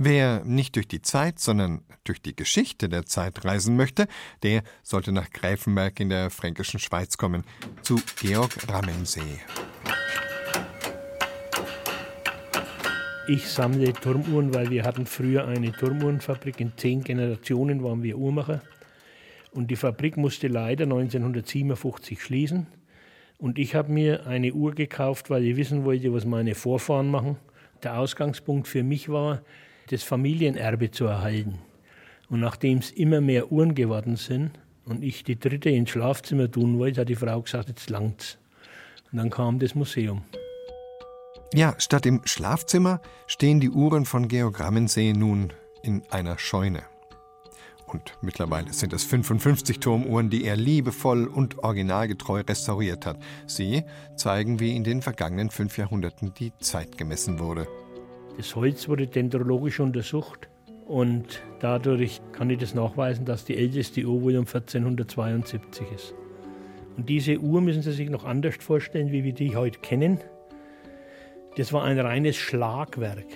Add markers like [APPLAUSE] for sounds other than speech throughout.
Wer nicht durch die Zeit, sondern durch die Geschichte der Zeit reisen möchte, der sollte nach Greifenberg in der fränkischen Schweiz kommen, zu Georg Rammensee. Ich sammle Turmuhren, weil wir hatten früher eine Turmuhrenfabrik. In zehn Generationen waren wir Uhrmacher. Und die Fabrik musste leider 1957 schließen. Und ich habe mir eine Uhr gekauft, weil ich wissen wollte, was meine Vorfahren machen. Der Ausgangspunkt für mich war, das Familienerbe zu erhalten. Und nachdem es immer mehr Uhren geworden sind und ich die dritte ins Schlafzimmer tun wollte, hat die Frau gesagt, jetzt langt's. Und dann kam das Museum. Ja, statt im Schlafzimmer stehen die Uhren von Georg Rammensee nun in einer Scheune. Und mittlerweile sind es 55 Turmuhren, die er liebevoll und originalgetreu restauriert hat. Sie zeigen, wie in den vergangenen fünf Jahrhunderten die Zeit gemessen wurde. Das Holz wurde dendrologisch untersucht und dadurch kann ich das nachweisen, dass die älteste Uhr wohl um 1472 ist. Und diese Uhr müssen Sie sich noch anders vorstellen, wie wir die heute kennen. Das war ein reines Schlagwerk.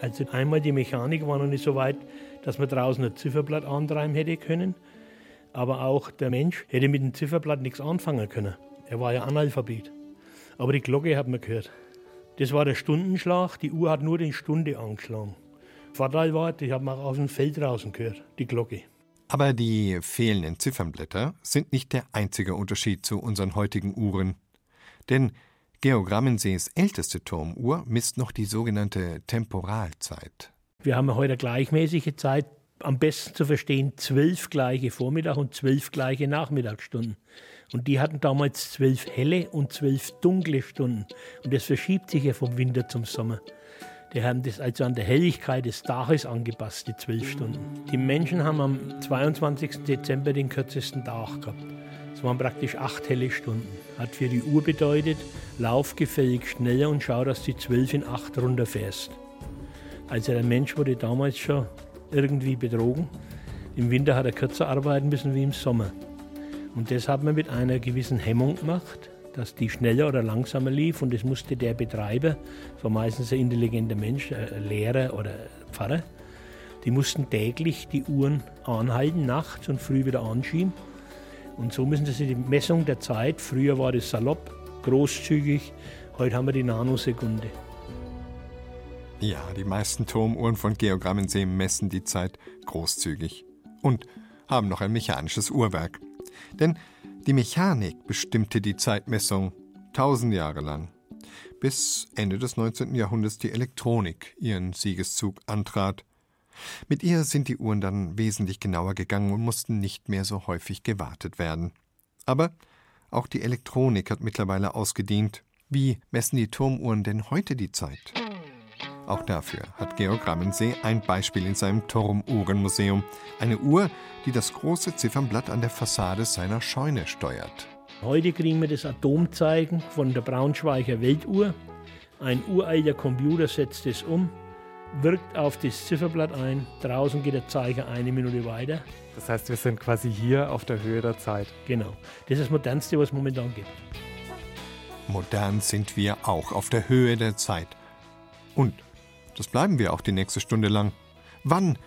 Also einmal die Mechanik war noch nicht so weit, dass man draußen ein Zifferblatt antreiben hätte können. Aber auch der Mensch hätte mit dem Zifferblatt nichts anfangen können. Er war ja Analphabet. Aber die Glocke hat man gehört. Das war der Stundenschlag. Die Uhr hat nur die Stunde angeschlagen. Vorteil war, ich habe auch aus dem Feld draußen gehört, die Glocke. Aber die fehlenden Ziffernblätter sind nicht der einzige Unterschied zu unseren heutigen Uhren. Denn Georg Rammensees älteste Turmuhr misst noch die sogenannte Temporalzeit. Wir haben heute gleichmäßige Zeit, am besten zu verstehen, zwölf gleiche Vormittag- und zwölf gleiche Nachmittagsstunden. Und die hatten damals zwölf helle und zwölf dunkle Stunden. Und das verschiebt sich ja vom Winter zum Sommer. Die haben das also an der Helligkeit des Tages angepasst, die zwölf Stunden. Die Menschen haben am 22. Dezember den kürzesten Tag gehabt. Es waren praktisch acht helle Stunden. Hat für die Uhr bedeutet, lauf gefällig schneller und schau, dass du zwölf in acht runterfährst. Also der Mensch wurde damals schon irgendwie betrogen. Im Winter hat er kürzer arbeiten müssen wie im Sommer. Und das hat man mit einer gewissen Hemmung gemacht, dass die schneller oder langsamer lief. Und das musste der Betreiber, war meistens ein intelligenter Mensch, ein Lehrer oder Pfarrer, die mussten täglich die Uhren anhalten, nachts und früh wieder anschieben. Und so müssen sie die Messung der Zeit, früher war das salopp, großzügig, heute haben wir die Nanosekunde. Ja, die meisten Turmuhren von Georg Rammensee messen die Zeit großzügig und haben noch ein mechanisches Uhrwerk. Denn die Mechanik bestimmte die Zeitmessung tausend Jahre lang, bis Ende des 19. Jahrhunderts die Elektronik ihren Siegeszug antrat. Mit ihr sind die Uhren dann wesentlich genauer gegangen und mussten nicht mehr so häufig gewartet werden. Aber auch die Elektronik hat mittlerweile ausgedient. Wie messen die Turmuhren denn heute die Zeit? Auch dafür hat Georg Rammensee ein Beispiel in seinem Turmuhrenmuseum. Eine Uhr, die das große Ziffernblatt an der Fassade seiner Scheune steuert. Heute kriegen wir das Atomzeichen von der Braunschweiger Weltuhr. Ein uralter Computer setzt es um, wirkt auf das Zifferblatt ein. Draußen geht der Zeiger eine Minute weiter. Das heißt, wir sind quasi hier auf der Höhe der Zeit. Genau. Das ist das Modernste, was es momentan gibt. Modern sind wir auch auf der Höhe der Zeit. Und das bleiben wir auch die nächste Stunde lang. Wann,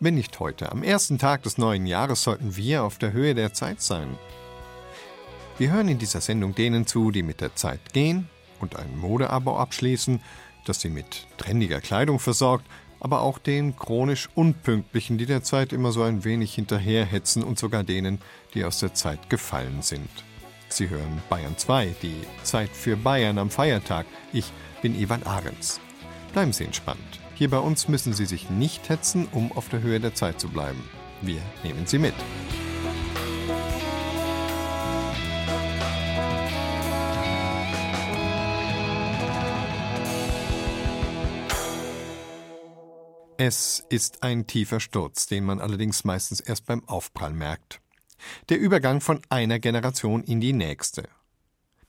wenn nicht heute, am ersten Tag des neuen Jahres sollten wir auf der Höhe der Zeit sein. Wir hören in dieser Sendung denen zu, die mit der Zeit gehen und ein Modeabo abschließen, das sie mit trendiger Kleidung versorgt, aber auch den chronisch Unpünktlichen, die der Zeit immer so ein wenig hinterherhetzen und sogar denen, die aus der Zeit gefallen sind. Sie hören Bayern 2, die Zeit für Bayern am Feiertag. Ich bin Ivan Ahrens. Bleiben Sie entspannt. Hier bei uns müssen Sie sich nicht hetzen, um auf der Höhe der Zeit zu bleiben. Wir nehmen Sie mit. Es ist ein tiefer Sturz, den man allerdings meistens erst beim Aufprall merkt. Der Übergang von einer Generation in die nächste.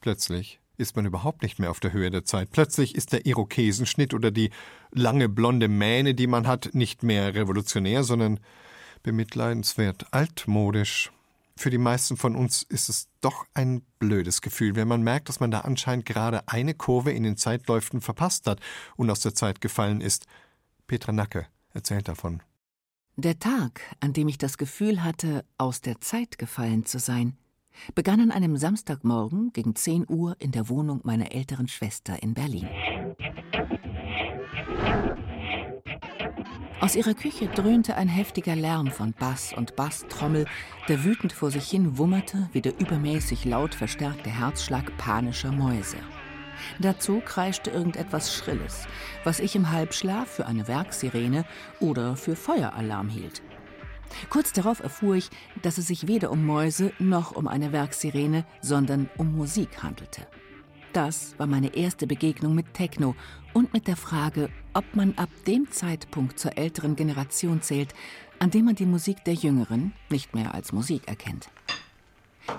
Plötzlich ist man überhaupt nicht mehr auf der Höhe der Zeit. Plötzlich ist der Irokesenschnitt oder die lange blonde Mähne, die man hat, nicht mehr revolutionär, sondern bemitleidenswert altmodisch. Für die meisten von uns ist es doch ein blödes Gefühl, wenn man merkt, dass man da anscheinend gerade eine Kurve in den Zeitläufen verpasst hat und aus der Zeit gefallen ist. Petra Nacke erzählt davon. Der Tag, an dem ich das Gefühl hatte, aus der Zeit gefallen zu sein, begann an einem Samstagmorgen gegen 10 Uhr in der Wohnung meiner älteren Schwester in Berlin. Aus ihrer Küche dröhnte ein heftiger Lärm von Bass und Basstrommel, der wütend vor sich hin wummerte wie der übermäßig laut verstärkte Herzschlag panischer Mäuse. Dazu kreischte irgendetwas Schrilles, was ich im Halbschlaf für eine Werksirene oder für Feueralarm hielt. Kurz darauf erfuhr ich, dass es sich weder um Mäuse noch um eine Werksirene, sondern um Musik handelte. Das war meine erste Begegnung mit Techno und mit der Frage, ob man ab dem Zeitpunkt zur älteren Generation zählt, an dem man die Musik der Jüngeren nicht mehr als Musik erkennt.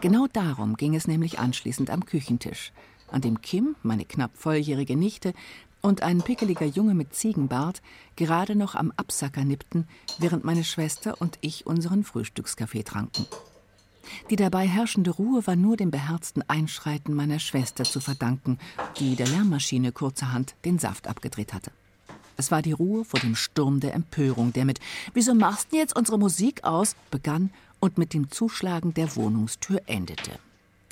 Genau darum ging es nämlich anschließend am Küchentisch, an dem Kim, meine knapp volljährige Nichte, und ein pickeliger Junge mit Ziegenbart gerade noch am Absacker nippten, während meine Schwester und ich unseren Frühstückskaffee tranken. Die dabei herrschende Ruhe war nur dem beherzten Einschreiten meiner Schwester zu verdanken, die der Lärmmaschine kurzerhand den Saft abgedreht hatte. Es war die Ruhe vor dem Sturm der Empörung, der mit Wieso machst du jetzt unsere Musik aus? begann und mit dem Zuschlagen der Wohnungstür endete.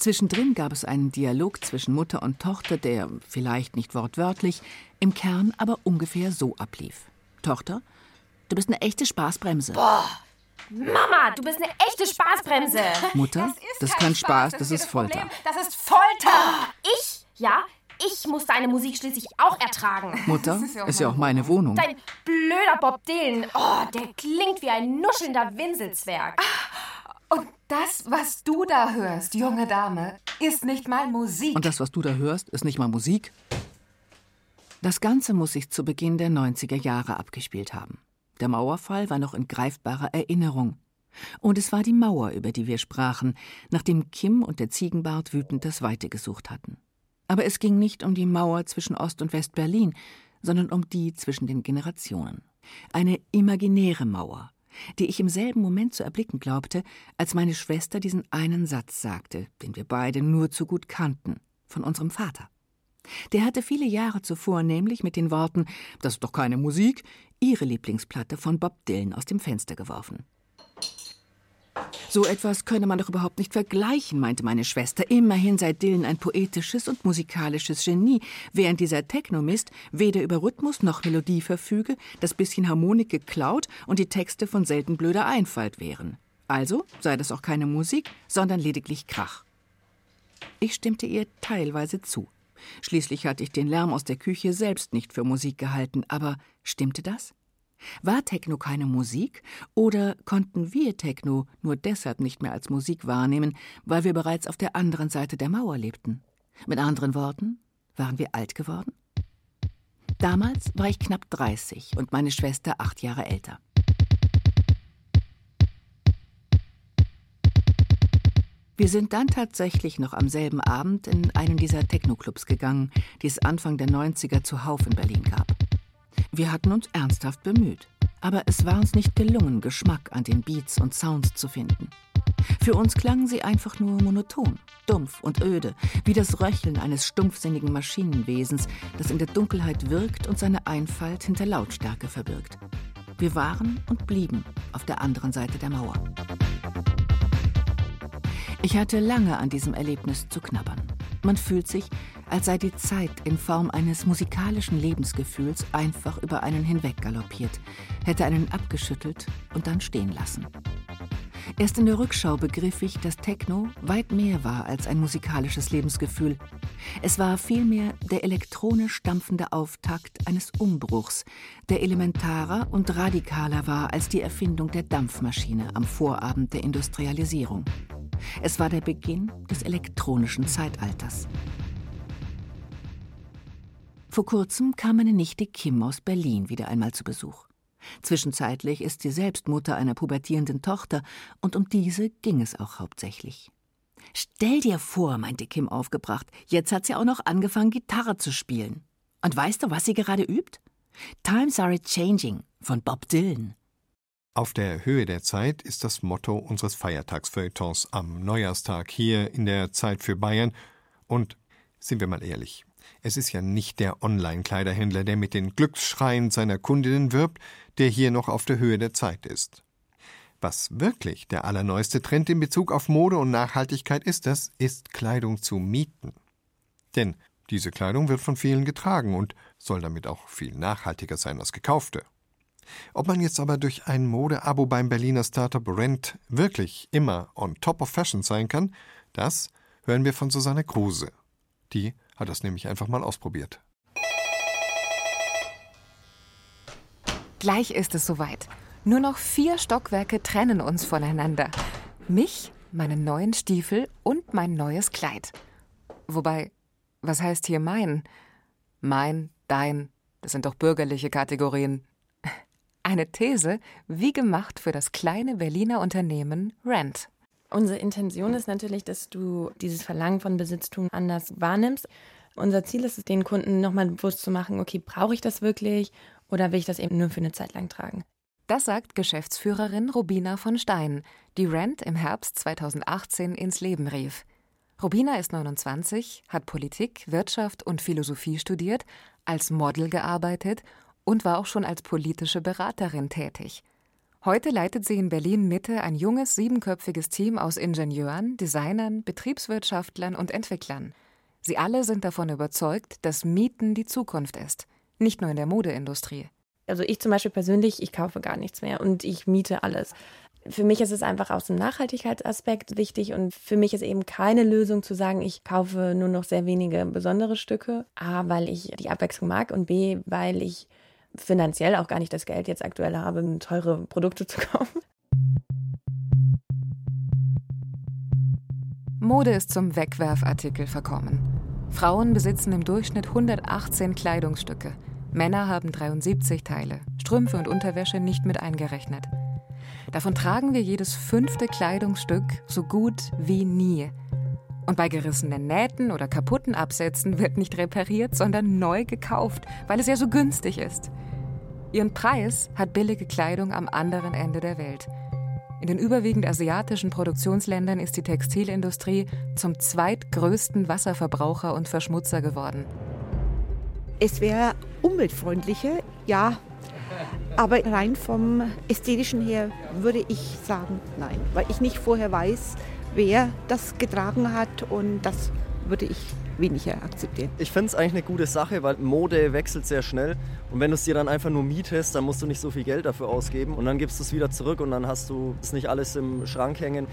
Zwischendrin gab es einen Dialog zwischen Mutter und Tochter, der, vielleicht nicht wortwörtlich, im Kern aber ungefähr so ablief. Tochter, du bist eine echte Spaßbremse. Boah! Mama, du bist eine echte Spaßbremse. Mutter, das ist, kein Spaß, das, ist Folter. Das ist Folter. Ich? Ja, ich muss deine Musik schließlich auch ertragen. Mutter, ist ja, ist ja auch meine Wohnung. Dein blöder Bob Dylan, oh, der klingt wie ein nuschelnder Winselzwerg. Ah, und das, was du da hörst, junge Dame, ist nicht mal Musik. Und das, was du da hörst, ist nicht mal Musik? Das Ganze muss sich zu Beginn der 90er Jahre abgespielt haben. Der Mauerfall war noch in greifbarer Erinnerung. Und es war die Mauer, über die wir sprachen, nachdem Kim und der Ziegenbart wütend das Weite gesucht hatten. Aber es ging nicht um die Mauer zwischen Ost- und West-Berlin, sondern um die zwischen den Generationen. Eine imaginäre Mauer, die ich im selben Moment zu erblicken glaubte, als meine Schwester diesen einen Satz sagte, den wir beide nur zu gut kannten, von unserem Vater. Der hatte viele Jahre zuvor nämlich mit den Worten Das ist doch keine Musik ihre Lieblingsplatte von Bob Dylan aus dem Fenster geworfen. So etwas könne man doch überhaupt nicht vergleichen, meinte meine Schwester. Immerhin sei Dylan ein poetisches und musikalisches Genie, während dieser Technomist weder über Rhythmus noch Melodie verfüge, das bisschen Harmonik geklaut und die Texte von selten blöder Einfalt wären. Also sei das auch keine Musik, sondern lediglich Krach. Ich stimmte ihr teilweise zu. Schließlich hatte ich den Lärm aus der Küche selbst nicht für Musik gehalten, aber stimmte das? War Techno keine Musik oder konnten wir Techno nur deshalb nicht mehr als Musik wahrnehmen, weil wir bereits auf der anderen Seite der Mauer lebten? Mit anderen Worten, waren wir alt geworden? Damals war ich knapp 30 und meine Schwester acht Jahre älter. Wir sind dann tatsächlich noch am selben Abend in einen dieser Techno-Clubs gegangen, die es Anfang der 90er zuhauf in Berlin gab. Wir hatten uns ernsthaft bemüht, aber es war uns nicht gelungen, Geschmack an den Beats und Sounds zu finden. Für uns klangen sie einfach nur monoton, dumpf und öde, wie das Röcheln eines stumpfsinnigen Maschinenwesens, das in der Dunkelheit wirkt und seine Einfalt hinter Lautstärke verbirgt. Wir waren und blieben auf der anderen Seite der Mauer. Ich hatte lange an diesem Erlebnis zu knabbern. Man fühlt sich, als sei die Zeit in Form eines musikalischen Lebensgefühls einfach über einen hinweg galoppiert, hätte einen abgeschüttelt und dann stehen lassen. Erst in der Rückschau begriff ich, dass Techno weit mehr war als ein musikalisches Lebensgefühl. Es war vielmehr der elektronisch dampfende Auftakt eines Umbruchs, der elementarer und radikaler war als die Erfindung der Dampfmaschine am Vorabend der Industrialisierung. Es war der Beginn des elektronischen Zeitalters. Vor kurzem kam meine Nichte Kim aus Berlin wieder einmal zu Besuch. Zwischenzeitlich ist sie selbst Mutter einer pubertierenden Tochter, und um diese ging es auch hauptsächlich. Stell dir vor, meinte Kim aufgebracht, jetzt hat sie auch noch angefangen, Gitarre zu spielen. Und weißt du, was sie gerade übt? Times are changing von Bob Dylan. Auf der Höhe der Zeit ist das Motto unseres Feiertagsfeuilletons am Neujahrstag hier in der Zeit für Bayern. Und sind wir mal ehrlich, Es ist ja nicht der Online-Kleiderhändler, der mit den Glücksschreien seiner Kundinnen wirbt, der hier noch auf der Höhe der Zeit ist. Was wirklich der allerneueste Trend in Bezug auf Mode und Nachhaltigkeit ist, das ist Kleidung zu mieten. Denn diese Kleidung wird von vielen getragen und soll damit auch viel nachhaltiger sein als gekaufte. Ob man jetzt aber durch ein Modeabo beim Berliner Startup Rent wirklich immer on top of fashion sein kann, das hören wir von Susanne Kruse. Die hat das nämlich einfach mal ausprobiert. Gleich ist es soweit. Nur noch vier Stockwerke trennen uns voneinander. Mich, meinen neuen Stiefel und mein neues Kleid. Wobei, was heißt hier mein? Mein, dein, das sind doch bürgerliche Kategorien. [LAUGHS] Eine These, wie gemacht für das kleine Berliner Unternehmen Rent. Unsere Intention ist natürlich, dass du dieses Verlangen von Besitztum anders wahrnimmst. Unser Ziel ist es, den Kunden nochmal bewusst zu machen, okay, brauche ich das wirklich oder will ich das eben nur für eine Zeit lang tragen? Das sagt Geschäftsführerin Robina von Stein, die Rent im Herbst 2018 ins Leben rief. Robina ist 29, hat Politik, Wirtschaft und Philosophie studiert, als Model gearbeitet und war auch schon als politische Beraterin tätig. Heute leitet sie in Berlin Mitte ein junges siebenköpfiges Team aus Ingenieuren, Designern, Betriebswirtschaftlern und Entwicklern. Sie alle sind davon überzeugt, dass Mieten die Zukunft ist, nicht nur in der Modeindustrie. Also ich zum Beispiel persönlich, ich kaufe gar nichts mehr und ich miete alles. Für mich ist es einfach aus dem Nachhaltigkeitsaspekt wichtig und für mich ist eben keine Lösung zu sagen, ich kaufe nur noch sehr wenige besondere Stücke. A, weil ich die Abwechslung mag und B, weil ich finanziell auch gar nicht das Geld jetzt aktuell habe, teure Produkte zu [LAUGHS] kaufen. Mode ist zum Wegwerfartikel verkommen. Frauen besitzen im Durchschnitt 118 Kleidungsstücke. Männer haben 73 Teile, Strümpfe und Unterwäsche nicht mit eingerechnet. Davon tragen wir jedes fünfte Kleidungsstück so gut wie nie. Und bei gerissenen Nähten oder kaputten Absätzen wird nicht repariert, sondern neu gekauft, weil es ja so günstig ist. Ihren Preis hat billige Kleidung am anderen Ende der Welt. In den überwiegend asiatischen Produktionsländern ist die Textilindustrie zum zweitgrößten Wasserverbraucher und Verschmutzer geworden. Es wäre umweltfreundlicher, ja, aber rein vom ästhetischen her würde ich sagen nein, weil ich nicht vorher weiß, wer das getragen hat und das würde ich weniger akzeptieren. Ich finde es eigentlich eine gute Sache, weil Mode wechselt sehr schnell. Und wenn du es dir dann einfach nur mietest, dann musst du nicht so viel Geld dafür ausgeben. Und dann gibst du es wieder zurück und dann hast du es nicht alles im Schrank hängen.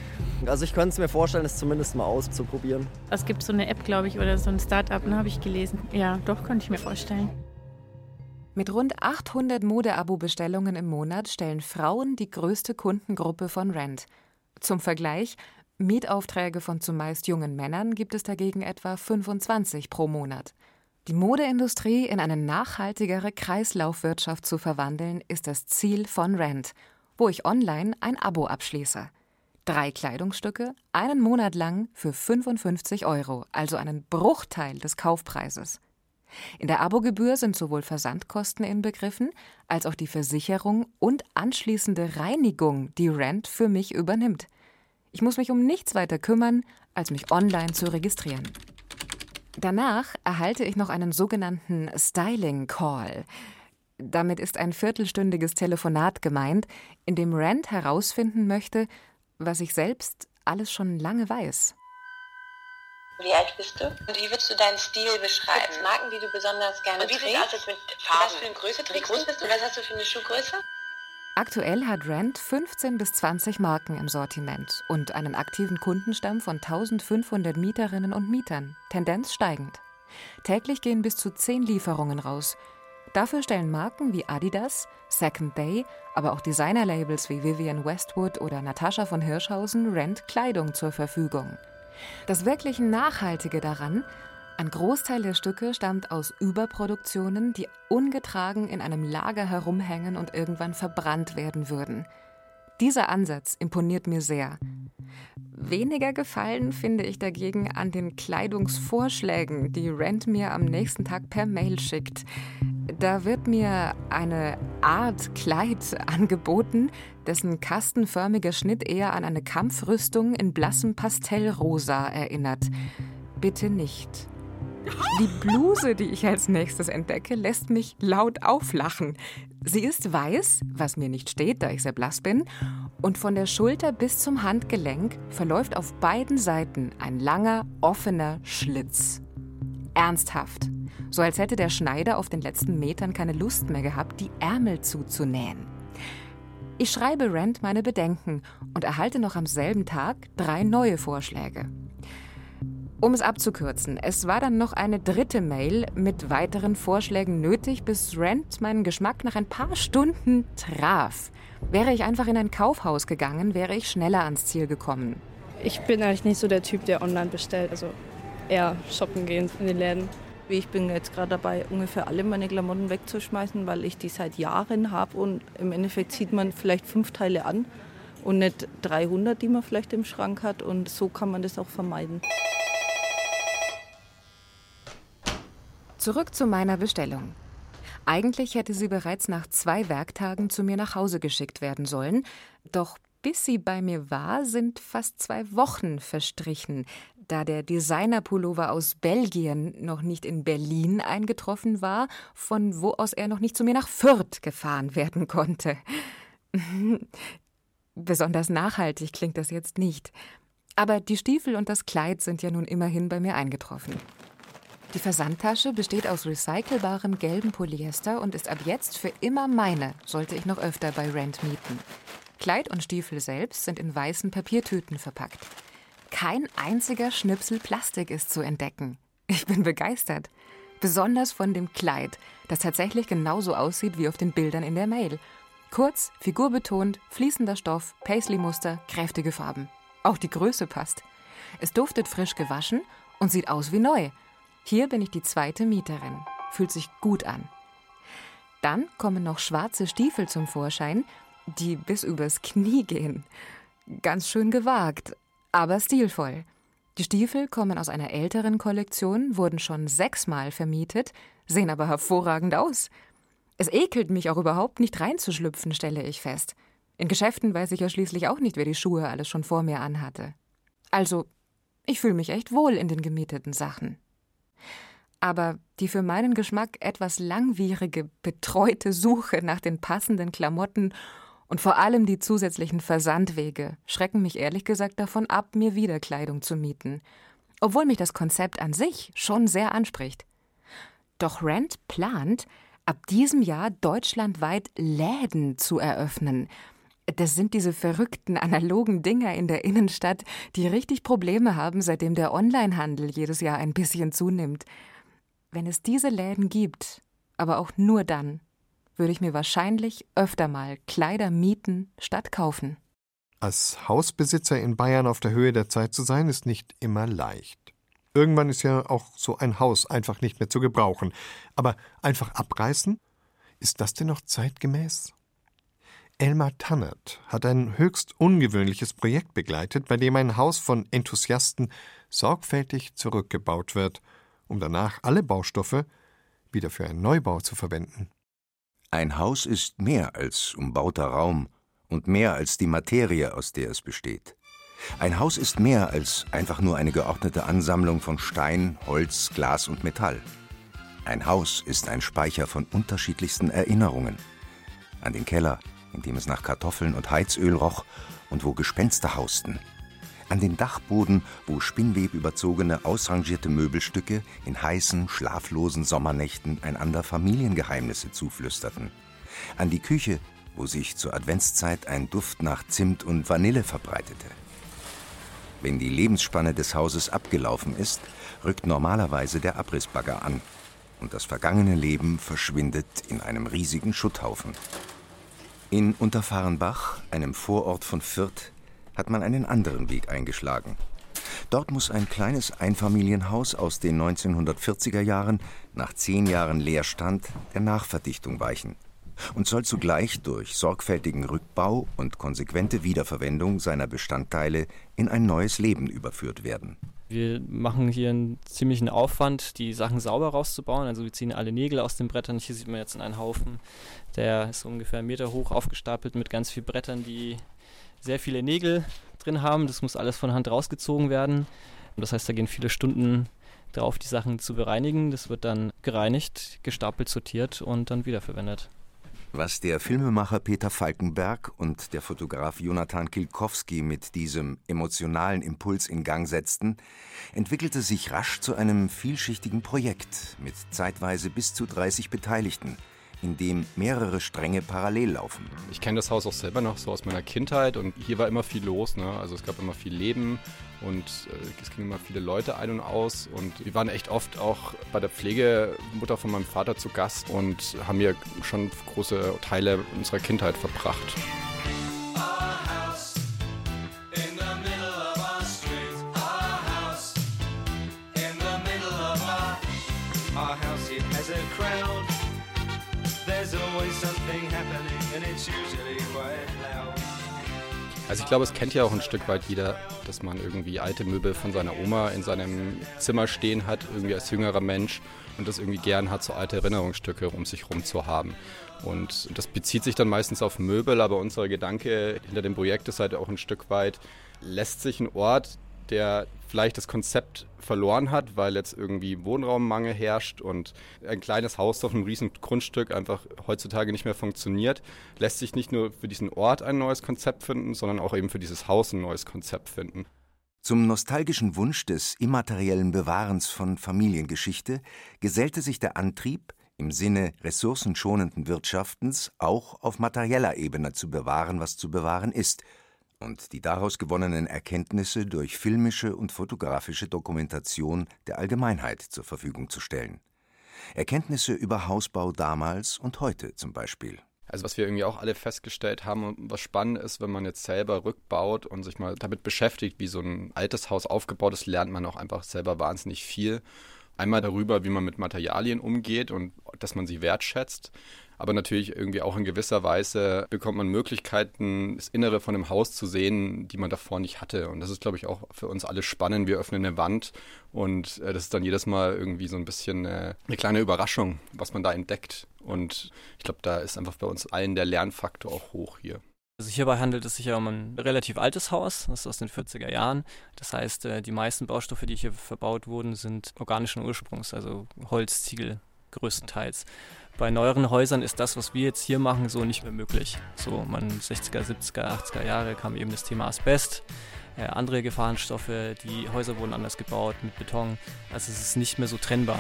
Also ich könnte es mir vorstellen, es zumindest mal auszuprobieren. Es gibt so eine App, glaube ich, oder so ein Startup, ne, habe ich gelesen. Ja, doch, könnte ich mir vorstellen. Mit rund 800 Mode-Abo-Bestellungen im Monat stellen Frauen die größte Kundengruppe von Rent. Zum Vergleich, Mietaufträge von zumeist jungen Männern gibt es dagegen etwa 25 pro Monat. Die Modeindustrie in eine nachhaltigere Kreislaufwirtschaft zu verwandeln, ist das Ziel von Rent, wo ich online ein Abo abschließe. Drei Kleidungsstücke, einen Monat lang für 55 Euro, also einen Bruchteil des Kaufpreises. In der Abogebühr sind sowohl Versandkosten inbegriffen, als auch die Versicherung und anschließende Reinigung, die Rent für mich übernimmt. Ich muss mich um nichts weiter kümmern, als mich online zu registrieren. Danach erhalte ich noch einen sogenannten Styling Call. Damit ist ein viertelstündiges Telefonat gemeint, in dem Rand herausfinden möchte, was ich selbst alles schon lange weiß. Wie alt bist du? Und wie würdest du deinen Stil beschreiben? Marken, die du besonders gerne trägst? Und wie sieht es aus mit Farben? Was für eine Größe trägst du? Wie groß bist du? Was hast du für eine Schuhgröße? Aktuell hat Rent 15 bis 20 Marken im Sortiment und einen aktiven Kundenstamm von 1500 Mieterinnen und Mietern, Tendenz steigend. Täglich gehen bis zu 10 Lieferungen raus. Dafür stellen Marken wie Adidas, Second Day, aber auch Designerlabels wie Vivian Westwood oder Natascha von Hirschhausen Rent Kleidung zur Verfügung. Das wirklich Nachhaltige daran, ein Großteil der Stücke stammt aus Überproduktionen, die ungetragen in einem Lager herumhängen und irgendwann verbrannt werden würden. Dieser Ansatz imponiert mir sehr. Weniger gefallen finde ich dagegen an den Kleidungsvorschlägen, die Rent mir am nächsten Tag per Mail schickt. Da wird mir eine Art Kleid [LAUGHS] angeboten, dessen kastenförmiger Schnitt eher an eine Kampfrüstung in blassem Pastellrosa erinnert. Bitte nicht. Die Bluse, die ich als nächstes entdecke, lässt mich laut auflachen. Sie ist weiß, was mir nicht steht, da ich sehr blass bin, und von der Schulter bis zum Handgelenk verläuft auf beiden Seiten ein langer, offener Schlitz. Ernsthaft, so als hätte der Schneider auf den letzten Metern keine Lust mehr gehabt, die Ärmel zuzunähen. Ich schreibe Rand meine Bedenken und erhalte noch am selben Tag drei neue Vorschläge. Um es abzukürzen, es war dann noch eine dritte Mail mit weiteren Vorschlägen nötig, bis Rand meinen Geschmack nach ein paar Stunden traf. Wäre ich einfach in ein Kaufhaus gegangen, wäre ich schneller ans Ziel gekommen. Ich bin eigentlich nicht so der Typ, der online bestellt, also eher shoppen gehen in den Läden. Ich bin jetzt gerade dabei, ungefähr alle meine Klamotten wegzuschmeißen, weil ich die seit Jahren habe und im Endeffekt zieht man vielleicht fünf Teile an und nicht 300, die man vielleicht im Schrank hat und so kann man das auch vermeiden. Zurück zu meiner Bestellung. Eigentlich hätte sie bereits nach zwei Werktagen zu mir nach Hause geschickt werden sollen, doch bis sie bei mir war, sind fast zwei Wochen verstrichen, da der Designerpullover aus Belgien noch nicht in Berlin eingetroffen war, von wo aus er noch nicht zu mir nach Fürth gefahren werden konnte. [LAUGHS] Besonders nachhaltig klingt das jetzt nicht. Aber die Stiefel und das Kleid sind ja nun immerhin bei mir eingetroffen. Die Versandtasche besteht aus recycelbarem gelbem Polyester und ist ab jetzt für immer meine, sollte ich noch öfter bei Rent mieten. Kleid und Stiefel selbst sind in weißen Papiertüten verpackt. Kein einziger Schnipsel Plastik ist zu entdecken. Ich bin begeistert. Besonders von dem Kleid, das tatsächlich genauso aussieht wie auf den Bildern in der Mail. Kurz, figurbetont, fließender Stoff, Paisley-Muster, kräftige Farben. Auch die Größe passt. Es duftet frisch gewaschen und sieht aus wie neu. Hier bin ich die zweite Mieterin. Fühlt sich gut an. Dann kommen noch schwarze Stiefel zum Vorschein, die bis übers Knie gehen. Ganz schön gewagt, aber stilvoll. Die Stiefel kommen aus einer älteren Kollektion, wurden schon sechsmal vermietet, sehen aber hervorragend aus. Es ekelt mich auch überhaupt nicht reinzuschlüpfen, stelle ich fest. In Geschäften weiß ich ja schließlich auch nicht, wer die Schuhe alles schon vor mir anhatte. Also, ich fühle mich echt wohl in den gemieteten Sachen. Aber die für meinen Geschmack etwas langwierige, betreute Suche nach den passenden Klamotten und vor allem die zusätzlichen Versandwege schrecken mich ehrlich gesagt davon ab, mir wieder Kleidung zu mieten. Obwohl mich das Konzept an sich schon sehr anspricht. Doch Rent plant, ab diesem Jahr deutschlandweit Läden zu eröffnen. Das sind diese verrückten analogen Dinger in der Innenstadt, die richtig Probleme haben, seitdem der Onlinehandel jedes Jahr ein bisschen zunimmt. Wenn es diese Läden gibt, aber auch nur dann, würde ich mir wahrscheinlich öfter mal Kleider mieten statt kaufen. Als Hausbesitzer in Bayern auf der Höhe der Zeit zu sein, ist nicht immer leicht. Irgendwann ist ja auch so ein Haus einfach nicht mehr zu gebrauchen. Aber einfach abreißen? Ist das denn noch zeitgemäß? Elmar Tannert hat ein höchst ungewöhnliches Projekt begleitet, bei dem ein Haus von Enthusiasten sorgfältig zurückgebaut wird – um danach alle Baustoffe wieder für einen Neubau zu verwenden. Ein Haus ist mehr als umbauter Raum und mehr als die Materie, aus der es besteht. Ein Haus ist mehr als einfach nur eine geordnete Ansammlung von Stein, Holz, Glas und Metall. Ein Haus ist ein Speicher von unterschiedlichsten Erinnerungen. An den Keller, in dem es nach Kartoffeln und Heizöl roch und wo Gespenster hausten, an den Dachboden, wo spinnwebüberzogene, ausrangierte Möbelstücke in heißen, schlaflosen Sommernächten einander Familiengeheimnisse zuflüsterten, an die Küche, wo sich zur Adventszeit ein Duft nach Zimt und Vanille verbreitete. Wenn die Lebensspanne des Hauses abgelaufen ist, rückt normalerweise der Abrissbagger an und das vergangene Leben verschwindet in einem riesigen Schutthaufen. In Unterfahrenbach, einem Vorort von Fürth, hat man einen anderen Weg eingeschlagen. Dort muss ein kleines Einfamilienhaus aus den 1940er Jahren nach zehn Jahren Leerstand der Nachverdichtung weichen und soll zugleich durch sorgfältigen Rückbau und konsequente Wiederverwendung seiner Bestandteile in ein neues Leben überführt werden. Wir machen hier einen ziemlichen Aufwand, die Sachen sauber rauszubauen. Also wir ziehen alle Nägel aus den Brettern. Hier sieht man jetzt einen Haufen, der ist ungefähr einen Meter hoch aufgestapelt mit ganz vielen Brettern, die sehr viele Nägel drin haben. Das muss alles von Hand rausgezogen werden. Das heißt, da gehen viele Stunden drauf, die Sachen zu bereinigen. Das wird dann gereinigt, gestapelt, sortiert und dann wiederverwendet. Was der Filmemacher Peter Falkenberg und der Fotograf Jonathan Kilkowski mit diesem emotionalen Impuls in Gang setzten, entwickelte sich rasch zu einem vielschichtigen Projekt mit zeitweise bis zu 30 Beteiligten, in dem mehrere Stränge parallel laufen. Ich kenne das Haus auch selber noch so aus meiner Kindheit und hier war immer viel los. Ne? Also es gab immer viel Leben und äh, es gingen immer viele Leute ein und aus und wir waren echt oft auch bei der Pflegemutter von meinem Vater zu Gast und haben hier schon große Teile unserer Kindheit verbracht. Glaube, es kennt ja auch ein Stück weit jeder, dass man irgendwie alte Möbel von seiner Oma in seinem Zimmer stehen hat, irgendwie als jüngerer Mensch und das irgendwie gern hat, so alte Erinnerungsstücke um sich herum zu haben. Und das bezieht sich dann meistens auf Möbel, aber unser Gedanke hinter dem Projekt ist halt auch ein Stück weit, lässt sich ein Ort, der vielleicht das Konzept verloren hat, weil jetzt irgendwie Wohnraummangel herrscht und ein kleines Haus auf einem riesen Grundstück einfach heutzutage nicht mehr funktioniert, lässt sich nicht nur für diesen Ort ein neues Konzept finden, sondern auch eben für dieses Haus ein neues Konzept finden. Zum nostalgischen Wunsch des immateriellen Bewahrens von Familiengeschichte gesellte sich der Antrieb, im Sinne ressourcenschonenden Wirtschaftens auch auf materieller Ebene zu bewahren, was zu bewahren ist – und die daraus gewonnenen Erkenntnisse durch filmische und fotografische Dokumentation der Allgemeinheit zur Verfügung zu stellen. Erkenntnisse über Hausbau damals und heute zum Beispiel. Also was wir irgendwie auch alle festgestellt haben und was spannend ist, wenn man jetzt selber rückbaut und sich mal damit beschäftigt, wie so ein altes Haus aufgebaut ist, lernt man auch einfach selber wahnsinnig viel. Einmal darüber, wie man mit Materialien umgeht und dass man sie wertschätzt aber natürlich irgendwie auch in gewisser Weise bekommt man Möglichkeiten, das Innere von einem Haus zu sehen, die man davor nicht hatte. Und das ist, glaube ich, auch für uns alle spannend. Wir öffnen eine Wand und äh, das ist dann jedes Mal irgendwie so ein bisschen äh, eine kleine Überraschung, was man da entdeckt. Und ich glaube, da ist einfach bei uns allen der Lernfaktor auch hoch hier. Also hierbei handelt es sich ja um ein relativ altes Haus, das ist aus den 40er Jahren. Das heißt, äh, die meisten Baustoffe, die hier verbaut wurden, sind organischen Ursprungs, also Holz, Ziegel größtenteils. Bei neueren Häusern ist das, was wir jetzt hier machen, so nicht mehr möglich. So, man 60er, 70er, 80er Jahre kam eben das Thema Asbest, äh, andere Gefahrenstoffe, die Häuser wurden anders gebaut mit Beton. Also es ist nicht mehr so trennbar.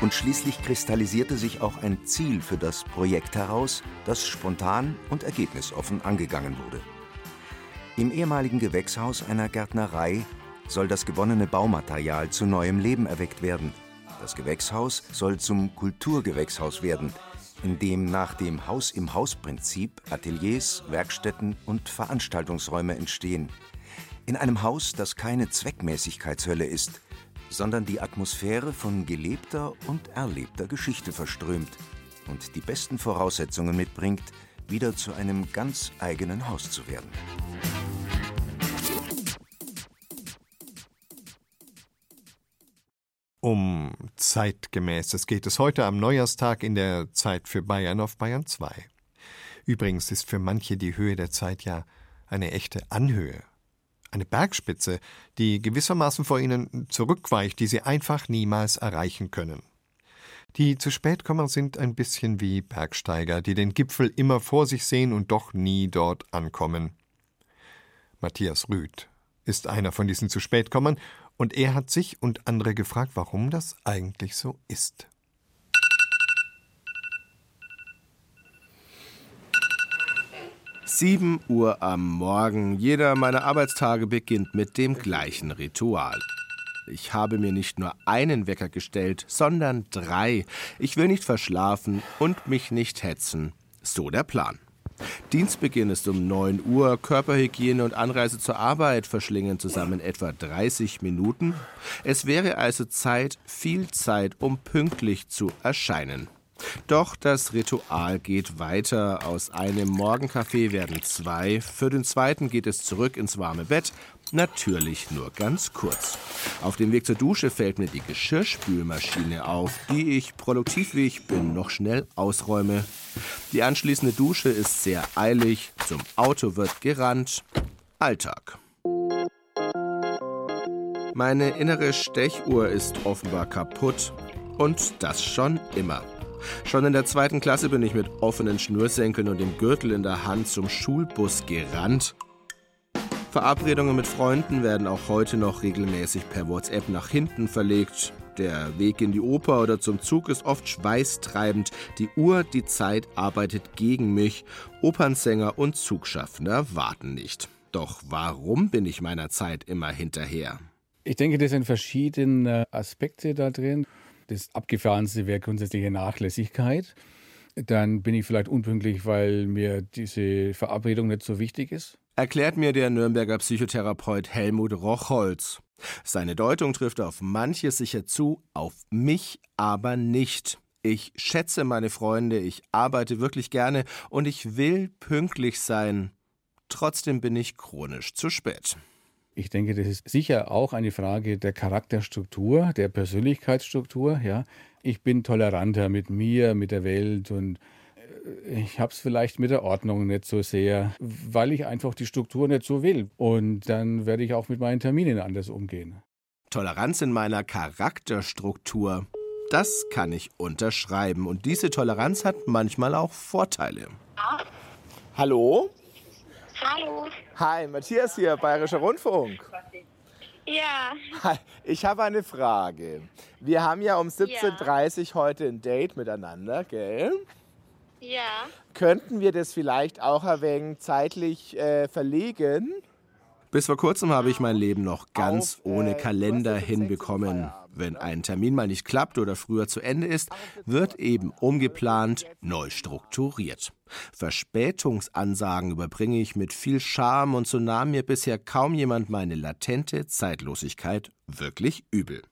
Und schließlich kristallisierte sich auch ein Ziel für das Projekt heraus, das spontan und ergebnisoffen angegangen wurde. Im ehemaligen Gewächshaus einer Gärtnerei soll das gewonnene Baumaterial zu neuem Leben erweckt werden – das Gewächshaus soll zum Kulturgewächshaus werden, in dem nach dem Haus-im-Haus-Prinzip Ateliers, Werkstätten und Veranstaltungsräume entstehen. In einem Haus, das keine Zweckmäßigkeitshölle ist, sondern die Atmosphäre von gelebter und erlebter Geschichte verströmt und die besten Voraussetzungen mitbringt, wieder zu einem ganz eigenen Haus zu werden. Um zeitgemäßes geht es heute am Neujahrstag in der Zeit für Bayern auf Bayern 2. Übrigens ist für manche die Höhe der Zeit ja eine echte Anhöhe. Eine Bergspitze, die gewissermaßen vor ihnen zurückweicht, die sie einfach niemals erreichen können. Die zu Spätkommer sind ein bisschen wie Bergsteiger, die den Gipfel immer vor sich sehen und doch nie dort ankommen. Matthias Rüth ist einer von diesen zu Spätkommern und er hat sich und andere gefragt, warum das eigentlich so ist. Sieben Uhr am Morgen. Jeder meiner Arbeitstage beginnt mit dem gleichen Ritual. Ich habe mir nicht nur einen Wecker gestellt, sondern drei. Ich will nicht verschlafen und mich nicht hetzen. So der Plan. Dienstbeginn ist um 9 Uhr. Körperhygiene und Anreise zur Arbeit verschlingen zusammen etwa 30 Minuten. Es wäre also Zeit, viel Zeit, um pünktlich zu erscheinen. Doch das Ritual geht weiter. Aus einem Morgenkaffee werden zwei. Für den zweiten geht es zurück ins warme Bett. Natürlich nur ganz kurz. Auf dem Weg zur Dusche fällt mir die Geschirrspülmaschine auf, die ich, produktiv wie ich bin, noch schnell ausräume. Die anschließende Dusche ist sehr eilig. Zum Auto wird gerannt. Alltag. Meine innere Stechuhr ist offenbar kaputt. Und das schon immer. Schon in der zweiten Klasse bin ich mit offenen Schnürsenkeln und dem Gürtel in der Hand zum Schulbus gerannt. Verabredungen mit Freunden werden auch heute noch regelmäßig per WhatsApp nach hinten verlegt. Der Weg in die Oper oder zum Zug ist oft schweißtreibend. Die Uhr, die Zeit arbeitet gegen mich. Opernsänger und Zugschaffender warten nicht. Doch warum bin ich meiner Zeit immer hinterher? Ich denke, das sind verschiedene Aspekte da drin. Das Abgefahrenste wäre grundsätzliche Nachlässigkeit. Dann bin ich vielleicht unpünktlich, weil mir diese Verabredung nicht so wichtig ist. Erklärt mir der Nürnberger Psychotherapeut Helmut Rochholz. Seine Deutung trifft auf manches sicher zu, auf mich aber nicht. Ich schätze meine Freunde, ich arbeite wirklich gerne und ich will pünktlich sein. Trotzdem bin ich chronisch zu spät. Ich denke, das ist sicher auch eine Frage der Charakterstruktur, der Persönlichkeitsstruktur. Ja, ich bin toleranter mit mir, mit der Welt und äh, ich habe es vielleicht mit der Ordnung nicht so sehr, weil ich einfach die Struktur nicht so will. Und dann werde ich auch mit meinen Terminen anders umgehen. Toleranz in meiner Charakterstruktur. Das kann ich unterschreiben. Und diese Toleranz hat manchmal auch Vorteile. Hallo? Hallo. Hi, Matthias hier, Bayerischer Rundfunk. Ja. Hi, ich habe eine Frage. Wir haben ja um 17.30 Uhr heute ein Date miteinander, gell? Ja. Könnten wir das vielleicht auch ein wenig zeitlich äh, verlegen? Bis vor kurzem habe ich mein Leben noch ganz ohne Kalender hinbekommen. Wenn ein Termin mal nicht klappt oder früher zu Ende ist, wird eben umgeplant, neu strukturiert. Verspätungsansagen überbringe ich mit viel Scham und so nahm mir bisher kaum jemand meine latente Zeitlosigkeit wirklich übel.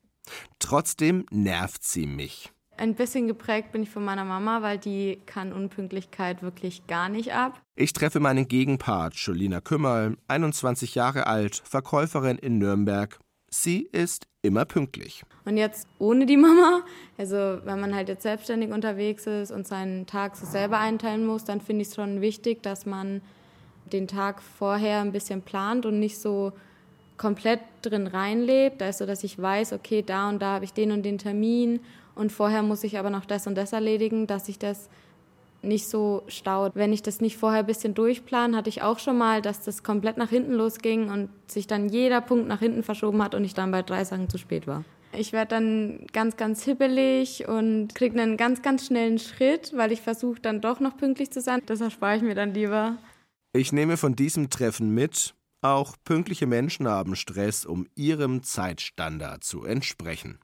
Trotzdem nervt sie mich. Ein bisschen geprägt bin ich von meiner Mama, weil die kann Unpünktlichkeit wirklich gar nicht ab. Ich treffe meinen Gegenpart, Jolina Kümmerl, 21 Jahre alt, Verkäuferin in Nürnberg. Sie ist immer pünktlich. Und jetzt ohne die Mama, also wenn man halt jetzt selbstständig unterwegs ist und seinen Tag so selber einteilen muss, dann finde ich es schon wichtig, dass man den Tag vorher ein bisschen plant und nicht so komplett drin reinlebt. Also dass ich weiß, okay, da und da habe ich den und den Termin und vorher muss ich aber noch das und das erledigen, dass ich das nicht so staut. Wenn ich das nicht vorher ein bisschen durchplan, hatte ich auch schon mal, dass das komplett nach hinten losging und sich dann jeder Punkt nach hinten verschoben hat und ich dann bei drei Sachen zu spät war. Ich werde dann ganz, ganz hibbelig und kriege einen ganz, ganz schnellen Schritt, weil ich versuche dann doch noch pünktlich zu sein. Das erspare ich mir dann lieber. Ich nehme von diesem Treffen mit, auch pünktliche Menschen haben Stress, um ihrem Zeitstandard zu entsprechen.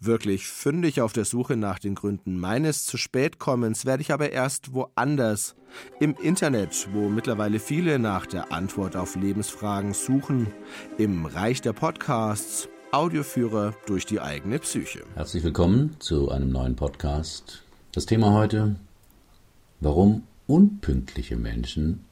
Wirklich fündig auf der Suche nach den Gründen meines zu spät kommens werde ich aber erst woanders. Im Internet, wo mittlerweile viele nach der Antwort auf Lebensfragen suchen. Im Reich der Podcasts, Audioführer durch die eigene Psyche. Herzlich willkommen zu einem neuen Podcast. Das Thema heute, warum unpünktliche Menschen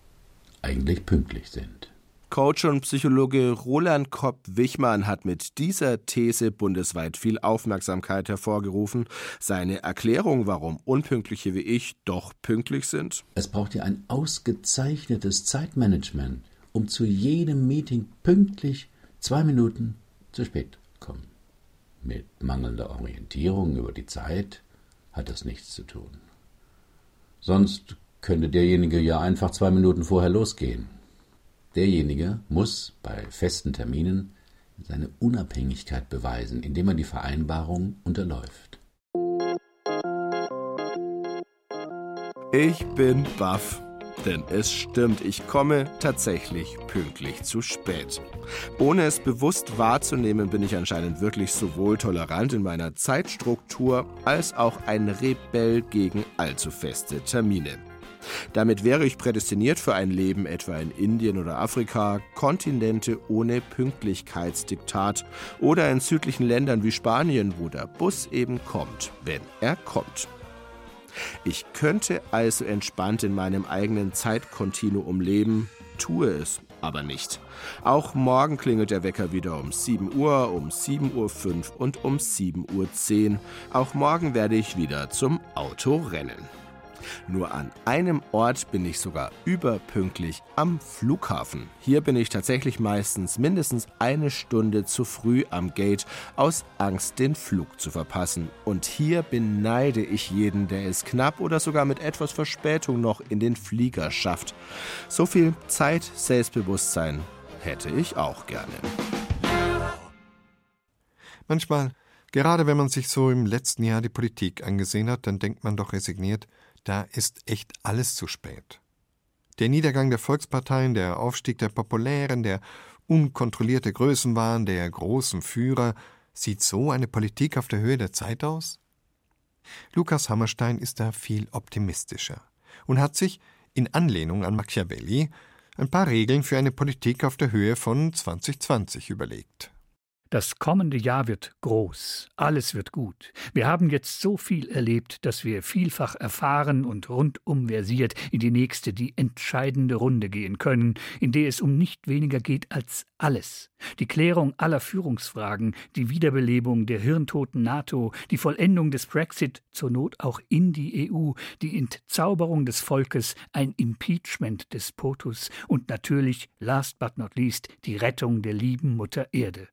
eigentlich pünktlich sind. Coach und Psychologe Roland Kopp-Wichmann hat mit dieser These bundesweit viel Aufmerksamkeit hervorgerufen. Seine Erklärung, warum Unpünktliche wie ich doch pünktlich sind? Es braucht ja ein ausgezeichnetes Zeitmanagement, um zu jedem Meeting pünktlich zwei Minuten zu spät kommen. Mit mangelnder Orientierung über die Zeit hat das nichts zu tun. Sonst könnte derjenige ja einfach zwei Minuten vorher losgehen Derjenige muss bei festen Terminen seine Unabhängigkeit beweisen, indem er die Vereinbarung unterläuft. Ich bin baff. Denn es stimmt, ich komme tatsächlich pünktlich zu spät. Ohne es bewusst wahrzunehmen, bin ich anscheinend wirklich sowohl tolerant in meiner Zeitstruktur als auch ein Rebell gegen allzu feste Termine. Damit wäre ich prädestiniert für ein Leben etwa in Indien oder Afrika, Kontinente ohne Pünktlichkeitsdiktat oder in südlichen Ländern wie Spanien, wo der Bus eben kommt, wenn er kommt. Ich könnte also entspannt in meinem eigenen Zeitkontinuum leben, tue es aber nicht. Auch morgen klingelt der Wecker wieder um 7 Uhr, um 7.05 Uhr und um 7.10 Uhr. Auch morgen werde ich wieder zum Auto rennen. Nur an einem Ort bin ich sogar überpünktlich am Flughafen. Hier bin ich tatsächlich meistens mindestens eine Stunde zu früh am Gate aus Angst, den Flug zu verpassen. Und hier beneide ich jeden, der es knapp oder sogar mit etwas Verspätung noch in den Flieger schafft. So viel Zeit, Selbstbewusstsein hätte ich auch gerne. Manchmal, gerade wenn man sich so im letzten Jahr die Politik angesehen hat, dann denkt man doch resigniert, da ist echt alles zu spät. Der Niedergang der Volksparteien, der Aufstieg der Populären, der unkontrollierte Größenwahn der großen Führer, sieht so eine Politik auf der Höhe der Zeit aus? Lukas Hammerstein ist da viel optimistischer und hat sich, in Anlehnung an Machiavelli, ein paar Regeln für eine Politik auf der Höhe von 2020 überlegt. Das kommende Jahr wird groß, alles wird gut. Wir haben jetzt so viel erlebt, dass wir vielfach erfahren und rundum versiert in die nächste, die entscheidende Runde gehen können, in der es um nicht weniger geht als alles. Die Klärung aller Führungsfragen, die Wiederbelebung der hirntoten NATO, die Vollendung des Brexit, zur Not auch in die EU, die Entzauberung des Volkes, ein Impeachment des POTUS und natürlich, last but not least, die Rettung der lieben Mutter Erde.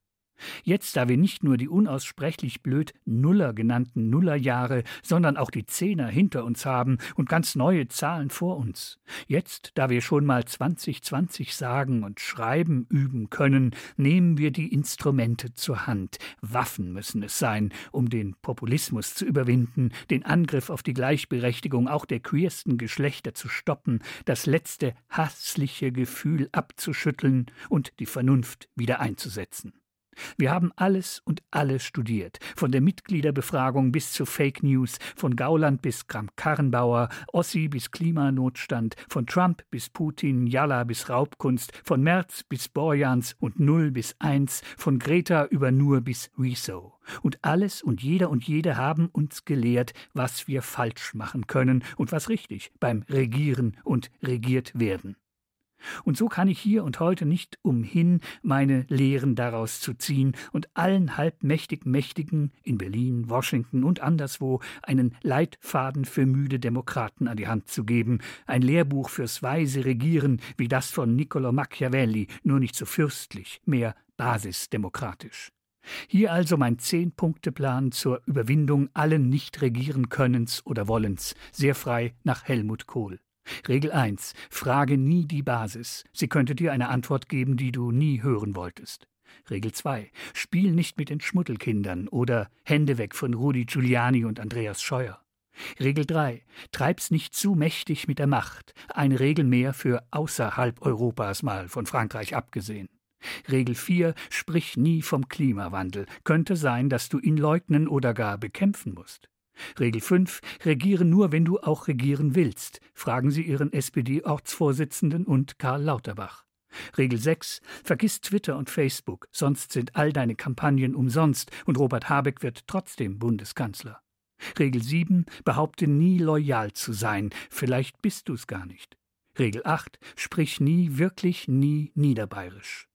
Jetzt, da wir nicht nur die unaussprechlich blöd Nuller genannten Nullerjahre, sondern auch die Zehner hinter uns haben und ganz neue Zahlen vor uns. Jetzt, da wir schon mal 2020 sagen und schreiben üben können, nehmen wir die Instrumente zur Hand. Waffen müssen es sein, um den Populismus zu überwinden, den Angriff auf die Gleichberechtigung auch der queersten Geschlechter zu stoppen, das letzte hassliche Gefühl abzuschütteln und die Vernunft wieder einzusetzen. Wir haben alles und alles studiert, von der Mitgliederbefragung bis zu Fake News, von Gauland bis Kramp-Karrenbauer, Ossi bis Klimanotstand, von Trump bis Putin, Jalla bis Raubkunst, von Merz bis Borjans und Null bis Eins, von Greta über Nur bis Rezo. Und alles und jeder und jede haben uns gelehrt, was wir falsch machen können und was richtig beim Regieren und regiert werden. Und so kann ich hier und heute nicht umhin, meine Lehren daraus zu ziehen und allen halbmächtig Mächtigen in Berlin, Washington und anderswo einen Leitfaden für müde Demokraten an die Hand zu geben, ein Lehrbuch fürs weise Regieren wie das von Niccolo Machiavelli, nur nicht so fürstlich, mehr basisdemokratisch. Hier also mein Zehn-Punkte-Plan zur Überwindung allen Nicht-Regieren-Könnens oder Wollens, sehr frei nach Helmut Kohl. Regel 1. Frage nie die Basis. Sie könnte dir eine Antwort geben, die du nie hören wolltest. Regel 2. Spiel nicht mit den Schmuddelkindern oder Hände weg von Rudi Giuliani und Andreas Scheuer. Regel 3. Treib's nicht zu mächtig mit der Macht. Eine Regel mehr für außerhalb Europas mal von Frankreich abgesehen. Regel 4. Sprich nie vom Klimawandel. Könnte sein, dass du ihn leugnen oder gar bekämpfen musst. Regel 5. Regiere nur, wenn du auch regieren willst. Fragen Sie Ihren SPD-Ortsvorsitzenden und Karl Lauterbach. Regel 6. Vergiss Twitter und Facebook, sonst sind all deine Kampagnen umsonst und Robert Habeck wird trotzdem Bundeskanzler. Regel 7. Behaupte nie loyal zu sein, vielleicht bist du's gar nicht. Regel 8. Sprich nie, wirklich nie niederbayerisch.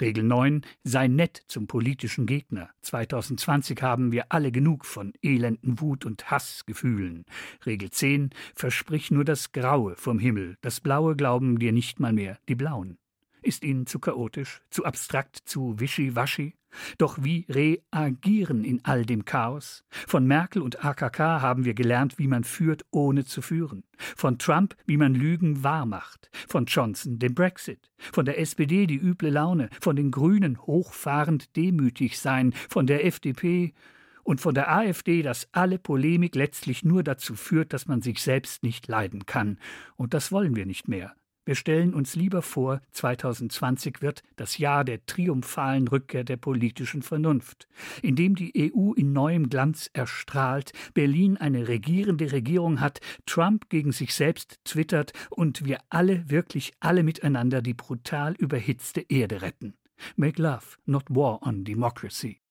Regel 9. Sei nett zum politischen Gegner. 2020 haben wir alle genug von elenden Wut- und Hassgefühlen. Regel 10. Versprich nur das Graue vom Himmel. Das Blaue glauben dir nicht mal mehr die Blauen. Ist ihnen zu chaotisch, zu abstrakt, zu wischiwaschi? Doch wie reagieren in all dem Chaos? Von Merkel und AKK haben wir gelernt, wie man führt, ohne zu führen. Von Trump, wie man Lügen wahrmacht. Von Johnson, dem Brexit. Von der SPD, die üble Laune. Von den Grünen, hochfahrend demütig sein. Von der FDP, und von der AfD, dass alle Polemik letztlich nur dazu führt, dass man sich selbst nicht leiden kann. Und das wollen wir nicht mehr. Wir stellen uns lieber vor, 2020 wird das Jahr der triumphalen Rückkehr der politischen Vernunft, in dem die EU in neuem Glanz erstrahlt, Berlin eine regierende Regierung hat, Trump gegen sich selbst twittert und wir alle, wirklich alle miteinander die brutal überhitzte Erde retten. Make love, not war on democracy.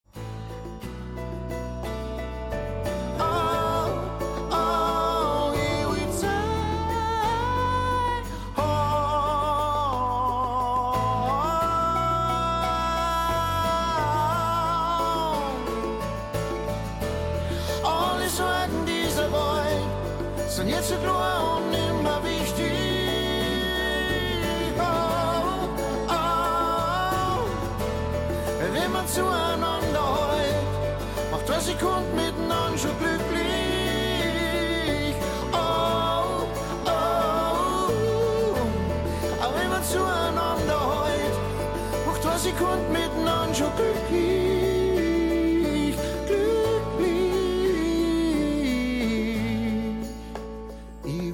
Wir zueinander heut, macht zwei Sekunden miteinander schon glücklich. Oh, oh, wenn wir zueinander heut, macht zwei Sekunden miteinander schon glücklich. Ich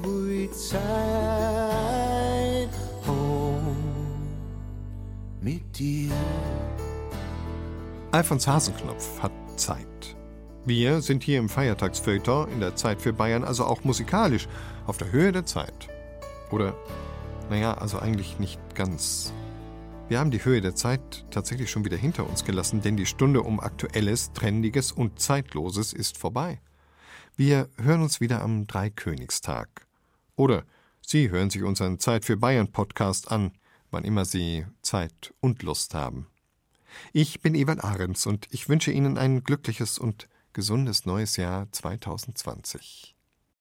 Zeit haben mit dir. Alfons Hasenknopf hat Zeit. Wir sind hier im Feiertagsfeuilleton in der Zeit für Bayern also auch musikalisch auf der Höhe der Zeit. Oder, naja, also eigentlich nicht ganz. Wir haben die Höhe der Zeit tatsächlich schon wieder hinter uns gelassen, denn die Stunde um Aktuelles, Trendiges und Zeitloses ist vorbei. Wir hören uns wieder am Dreikönigstag. Oder Sie hören sich unseren Zeit für Bayern Podcast an, wann immer Sie Zeit und Lust haben. Ich bin Ewald Ahrens und ich wünsche Ihnen ein glückliches und gesundes neues Jahr 2020.